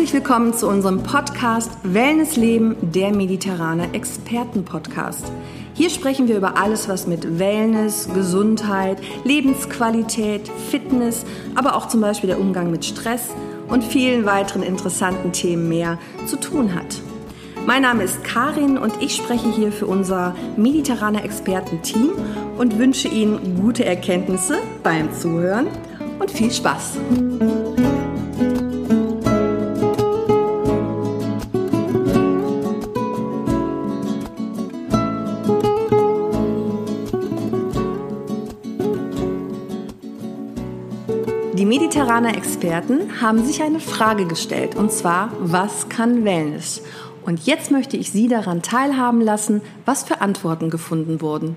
Herzlich willkommen zu unserem Podcast Wellness Leben, der mediterrane Experten-Podcast. Hier sprechen wir über alles, was mit Wellness, Gesundheit, Lebensqualität, Fitness, aber auch zum Beispiel der Umgang mit Stress und vielen weiteren interessanten Themen mehr zu tun hat. Mein Name ist Karin und ich spreche hier für unser mediterrane Experten-Team und wünsche Ihnen gute Erkenntnisse beim Zuhören und viel Spaß. Die mediterrane Experten haben sich eine Frage gestellt, und zwar, was kann Wellness? Und jetzt möchte ich Sie daran teilhaben lassen, was für Antworten gefunden wurden.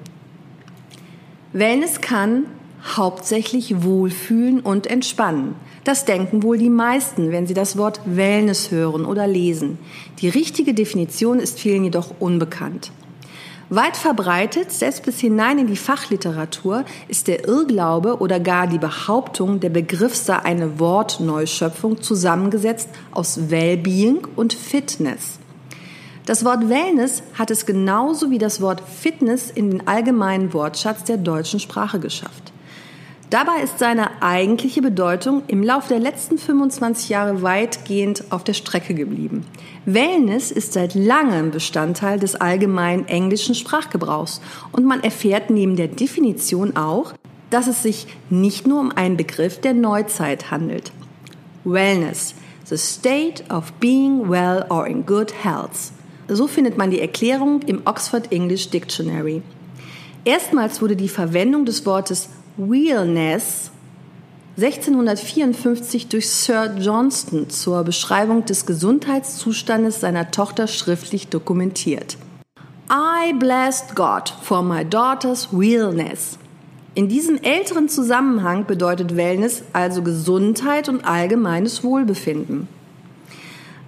Wellness kann hauptsächlich wohlfühlen und entspannen. Das denken wohl die meisten, wenn sie das Wort Wellness hören oder lesen. Die richtige Definition ist vielen jedoch unbekannt. Weit verbreitet, selbst bis hinein in die Fachliteratur, ist der Irrglaube oder gar die Behauptung, der Begriff sei eine Wortneuschöpfung zusammengesetzt aus Wellbeing und Fitness. Das Wort Wellness hat es genauso wie das Wort Fitness in den allgemeinen Wortschatz der deutschen Sprache geschafft. Dabei ist seine eigentliche Bedeutung im Laufe der letzten 25 Jahre weitgehend auf der Strecke geblieben. Wellness ist seit langem Bestandteil des allgemeinen englischen Sprachgebrauchs und man erfährt neben der Definition auch, dass es sich nicht nur um einen Begriff der Neuzeit handelt. Wellness, the state of being well or in good health. So findet man die Erklärung im Oxford English Dictionary. Erstmals wurde die Verwendung des Wortes Wellness 1654 durch Sir Johnston zur Beschreibung des Gesundheitszustandes seiner Tochter schriftlich dokumentiert. I blessed God for my daughter's wellness. In diesem älteren Zusammenhang bedeutet Wellness also Gesundheit und allgemeines Wohlbefinden.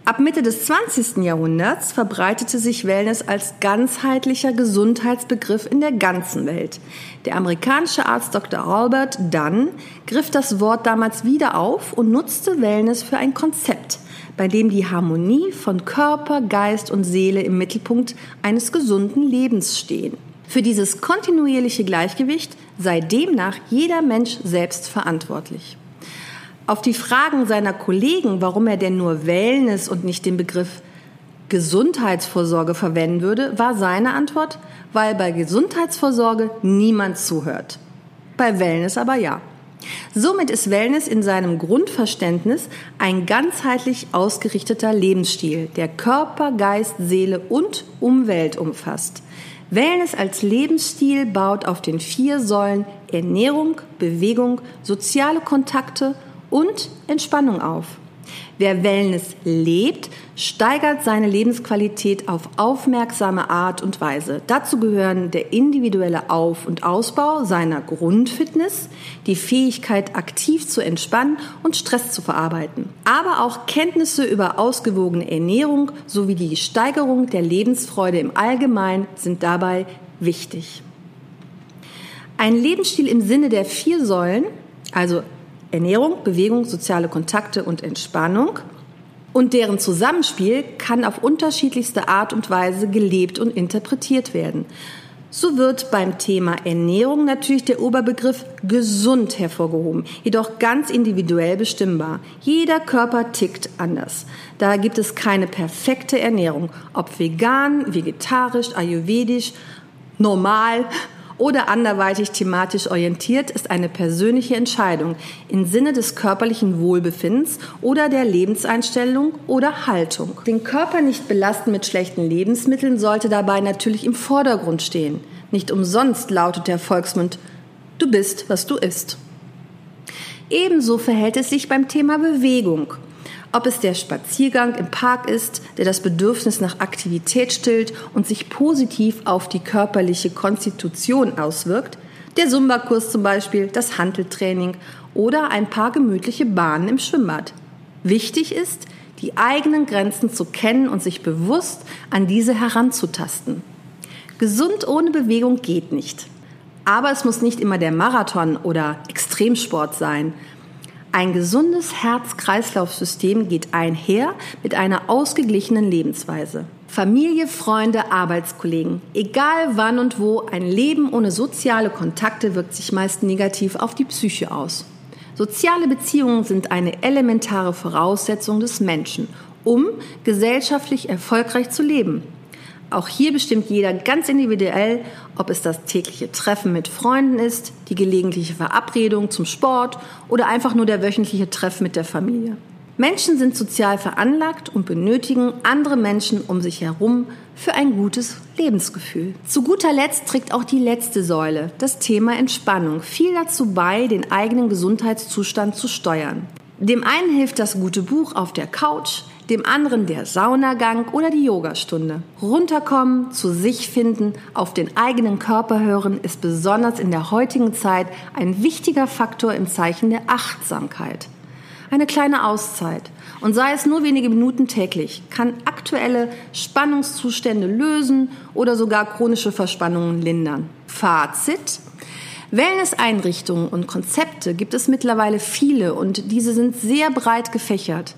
Ab Mitte des 20. Jahrhunderts verbreitete sich Wellness als ganzheitlicher Gesundheitsbegriff in der ganzen Welt. Der amerikanische Arzt Dr. Albert Dunn griff das Wort damals wieder auf und nutzte Wellness für ein Konzept, bei dem die Harmonie von Körper, Geist und Seele im Mittelpunkt eines gesunden Lebens stehen. Für dieses kontinuierliche Gleichgewicht sei demnach jeder Mensch selbst verantwortlich. Auf die Fragen seiner Kollegen, warum er denn nur Wellness und nicht den Begriff Gesundheitsvorsorge verwenden würde, war seine Antwort, weil bei Gesundheitsvorsorge niemand zuhört. Bei Wellness aber ja. Somit ist Wellness in seinem Grundverständnis ein ganzheitlich ausgerichteter Lebensstil, der Körper, Geist, Seele und Umwelt umfasst. Wellness als Lebensstil baut auf den vier Säulen Ernährung, Bewegung, soziale Kontakte und Entspannung auf. Wer Wellness lebt, steigert seine Lebensqualität auf aufmerksame Art und Weise. Dazu gehören der individuelle Auf- und Ausbau seiner Grundfitness, die Fähigkeit, aktiv zu entspannen und Stress zu verarbeiten, aber auch Kenntnisse über ausgewogene Ernährung sowie die Steigerung der Lebensfreude im Allgemeinen sind dabei wichtig. Ein Lebensstil im Sinne der vier Säulen, also Ernährung, Bewegung, soziale Kontakte und Entspannung. Und deren Zusammenspiel kann auf unterschiedlichste Art und Weise gelebt und interpretiert werden. So wird beim Thema Ernährung natürlich der Oberbegriff gesund hervorgehoben, jedoch ganz individuell bestimmbar. Jeder Körper tickt anders. Da gibt es keine perfekte Ernährung, ob vegan, vegetarisch, ayurvedisch, normal oder anderweitig thematisch orientiert, ist eine persönliche Entscheidung im Sinne des körperlichen Wohlbefindens oder der Lebenseinstellung oder Haltung. Den Körper nicht belasten mit schlechten Lebensmitteln sollte dabei natürlich im Vordergrund stehen. Nicht umsonst lautet der Volksmund, du bist, was du isst. Ebenso verhält es sich beim Thema Bewegung. Ob es der Spaziergang im Park ist, der das Bedürfnis nach Aktivität stillt und sich positiv auf die körperliche Konstitution auswirkt, der Zumba-Kurs zum Beispiel, das Handeltraining oder ein paar gemütliche Bahnen im Schwimmbad. Wichtig ist, die eigenen Grenzen zu kennen und sich bewusst an diese heranzutasten. Gesund ohne Bewegung geht nicht. Aber es muss nicht immer der Marathon oder Extremsport sein. Ein gesundes Herz-Kreislauf-System geht einher mit einer ausgeglichenen Lebensweise. Familie, Freunde, Arbeitskollegen. Egal wann und wo, ein Leben ohne soziale Kontakte wirkt sich meist negativ auf die Psyche aus. Soziale Beziehungen sind eine elementare Voraussetzung des Menschen, um gesellschaftlich erfolgreich zu leben. Auch hier bestimmt jeder ganz individuell, ob es das tägliche Treffen mit Freunden ist, die gelegentliche Verabredung zum Sport oder einfach nur der wöchentliche Treff mit der Familie. Menschen sind sozial veranlagt und benötigen andere Menschen um sich herum für ein gutes Lebensgefühl. Zu guter Letzt trägt auch die letzte Säule, das Thema Entspannung, viel dazu bei, den eigenen Gesundheitszustand zu steuern. Dem einen hilft das gute Buch auf der Couch, dem anderen der Saunagang oder die Yogastunde. Runterkommen, zu sich finden, auf den eigenen Körper hören ist besonders in der heutigen Zeit ein wichtiger Faktor im Zeichen der Achtsamkeit. Eine kleine Auszeit und sei es nur wenige Minuten täglich, kann aktuelle Spannungszustände lösen oder sogar chronische Verspannungen lindern. Fazit. Wellness-Einrichtungen und Konzepte gibt es mittlerweile viele und diese sind sehr breit gefächert.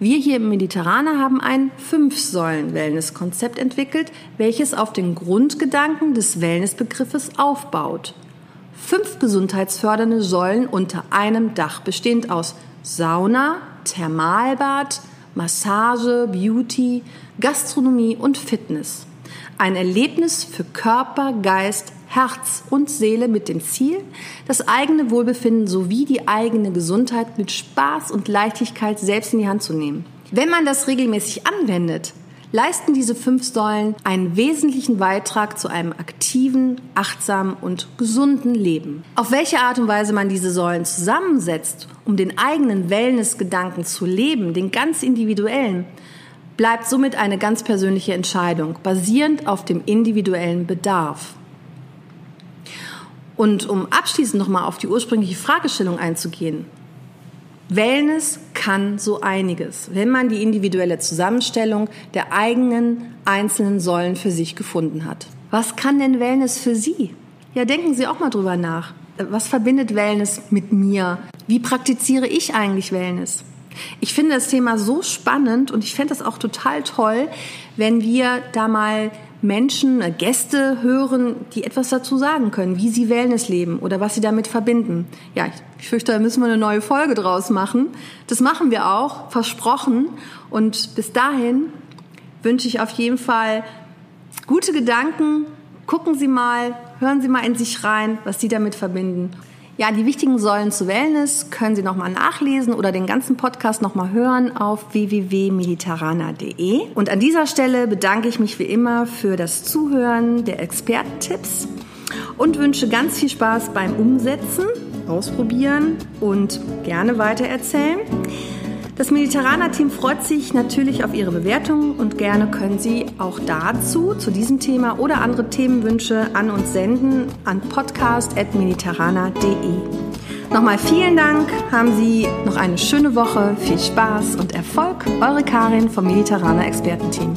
Wir hier im Mediterraner haben ein Fünf-Säulen-Wellness-Konzept entwickelt, welches auf den Grundgedanken des Wellness-Begriffes aufbaut. Fünf gesundheitsfördernde Säulen unter einem Dach, bestehend aus Sauna, Thermalbad, Massage, Beauty, Gastronomie und Fitness. Ein Erlebnis für Körper, Geist, Herz und Seele mit dem Ziel, das eigene Wohlbefinden sowie die eigene Gesundheit mit Spaß und Leichtigkeit selbst in die Hand zu nehmen. Wenn man das regelmäßig anwendet, leisten diese fünf Säulen einen wesentlichen Beitrag zu einem aktiven, achtsamen und gesunden Leben. Auf welche Art und Weise man diese Säulen zusammensetzt, um den eigenen Wellness-Gedanken zu leben, den ganz individuellen, bleibt somit eine ganz persönliche Entscheidung, basierend auf dem individuellen Bedarf. Und um abschließend nochmal auf die ursprüngliche Fragestellung einzugehen. Wellness kann so einiges, wenn man die individuelle Zusammenstellung der eigenen einzelnen Säulen für sich gefunden hat. Was kann denn Wellness für Sie? Ja, denken Sie auch mal drüber nach. Was verbindet Wellness mit mir? Wie praktiziere ich eigentlich Wellness? Ich finde das Thema so spannend und ich fände das auch total toll, wenn wir da mal Menschen, äh, Gäste hören, die etwas dazu sagen können, wie sie Wellness leben oder was sie damit verbinden. Ja, ich fürchte, da müssen wir eine neue Folge draus machen. Das machen wir auch, versprochen. Und bis dahin wünsche ich auf jeden Fall gute Gedanken. Gucken Sie mal, hören Sie mal in sich rein, was Sie damit verbinden. Ja, die wichtigen Säulen zu Wellness können Sie nochmal nachlesen oder den ganzen Podcast nochmal hören auf www.mediterrana.de. Und an dieser Stelle bedanke ich mich wie immer für das Zuhören der Expertentipps und wünsche ganz viel Spaß beim Umsetzen, Ausprobieren und gerne weitererzählen. Das Mediterraner Team freut sich natürlich auf Ihre Bewertungen und gerne können Sie auch dazu, zu diesem Thema oder andere Themenwünsche an uns senden an podcast.mediterraner.de. Nochmal vielen Dank, haben Sie noch eine schöne Woche, viel Spaß und Erfolg. Eure Karin vom Mediterraner Expertenteam.